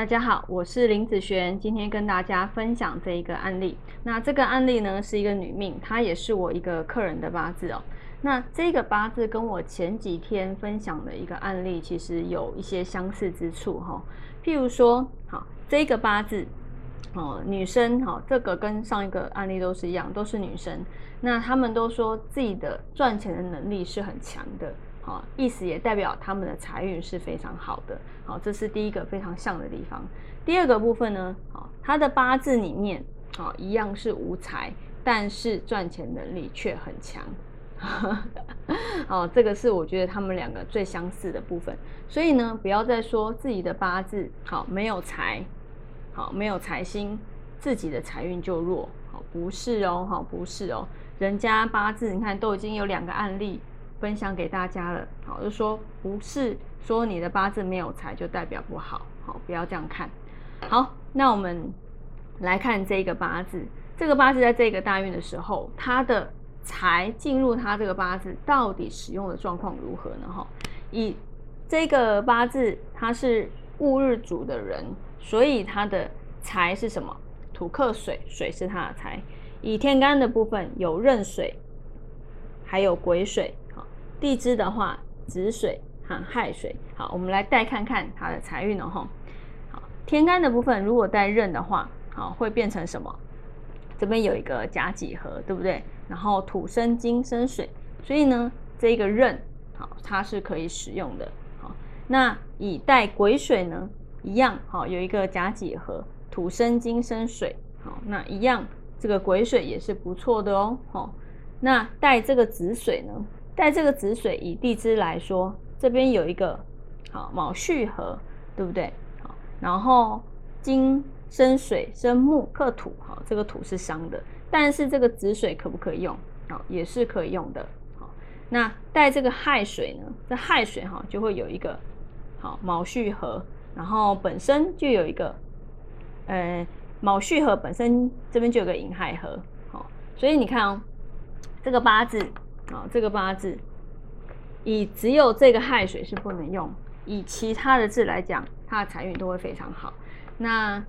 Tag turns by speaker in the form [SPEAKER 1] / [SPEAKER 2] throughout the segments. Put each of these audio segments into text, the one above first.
[SPEAKER 1] 大家好，我是林子璇，今天跟大家分享这一个案例。那这个案例呢是一个女命，她也是我一个客人的八字哦。那这个八字跟我前几天分享的一个案例其实有一些相似之处哈。譬如说，好，这个八字哦，女生哈，这个跟上一个案例都是一样，都是女生。那他们都说自己的赚钱的能力是很强的。好，意思也代表他们的财运是非常好的。好，这是第一个非常像的地方。第二个部分呢，好，他的八字里面，好，一样是无财，但是赚钱能力却很强。好，这个是我觉得他们两个最相似的部分。所以呢，不要再说自己的八字好没有财，好没有财星，自己的财运就弱。好，不是哦，好不是哦，人家八字你看都已经有两个案例。分享给大家了，好，就说不是说你的八字没有财就代表不好，好，不要这样看。好，那我们来看这个八字，这个八字在这个大运的时候，它的财进入它这个八字到底使用的状况如何呢？哈，以这个八字它是戊日主的人，所以它的财是什么？土克水，水是它的财。以天干的部分有壬水，还有癸水。地支的话，子水哈亥水，好，我们来带看看它的财运哦哈。好，天干的部分如果带壬的话，好，会变成什么？这边有一个甲己合，对不对？然后土生金生水，所以呢，这个壬好，它是可以使用的。好，那以带癸水呢，一样好，有一个甲己合，土生金生水，好，那一样这个癸水也是不错的哦。好，那带这个子水呢？在这个子水以地支来说，这边有一个好卯戌合，对不对？好，然后金生水生木克土，好，这个土是伤的，但是这个子水可不可以用？好，也是可以用的。好，那带这个亥水呢？这亥水哈就会有一个好卯戌合，然后本身就有一个，呃，卯戌合本身这边就有个寅亥合，好，所以你看哦，这个八字。啊，这个八字以只有这个亥水是不能用，以其他的字来讲，它的财运都会非常好。那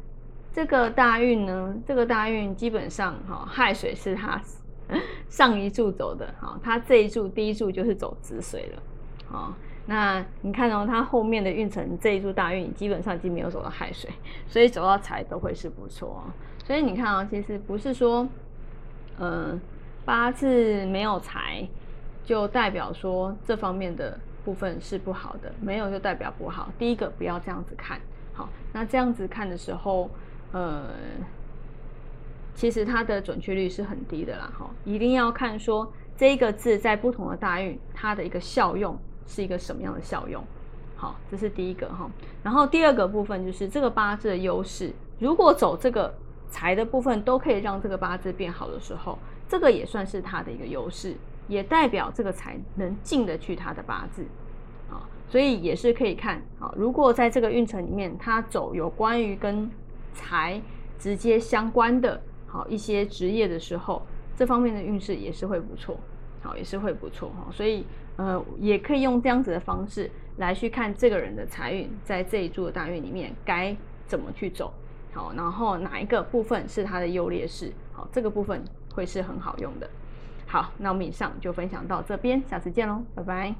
[SPEAKER 1] 这个大运呢？这个大运基本上哈，亥水是它 上一柱走的，哈，它这一柱第一柱就是走子水了，好，那你看哦，它后面的运程这一柱大运基本上已经没有走到亥水，所以走到财都会是不错。所以你看啊，其实不是说，嗯。八字没有财，就代表说这方面的部分是不好的；没有就代表不好。第一个不要这样子看，好，那这样子看的时候，呃，其实它的准确率是很低的啦，哈，一定要看说这一个字在不同的大运，它的一个效用是一个什么样的效用，好，这是第一个哈。然后第二个部分就是这个八字的优势，如果走这个财的部分都可以让这个八字变好的时候。这个也算是他的一个优势，也代表这个财能进得去他的八字，啊，所以也是可以看，啊，如果在这个运程里面，他走有关于跟财直接相关的，好一些职业的时候，这方面的运势也是会不错，好也是会不错哈，所以呃，也可以用这样子的方式来去看这个人的财运，在这一柱的大运里面该怎么去走，好，然后哪一个部分是他的优劣势，好，这个部分。会是很好用的。好，那我们以上就分享到这边，下次见喽，拜拜。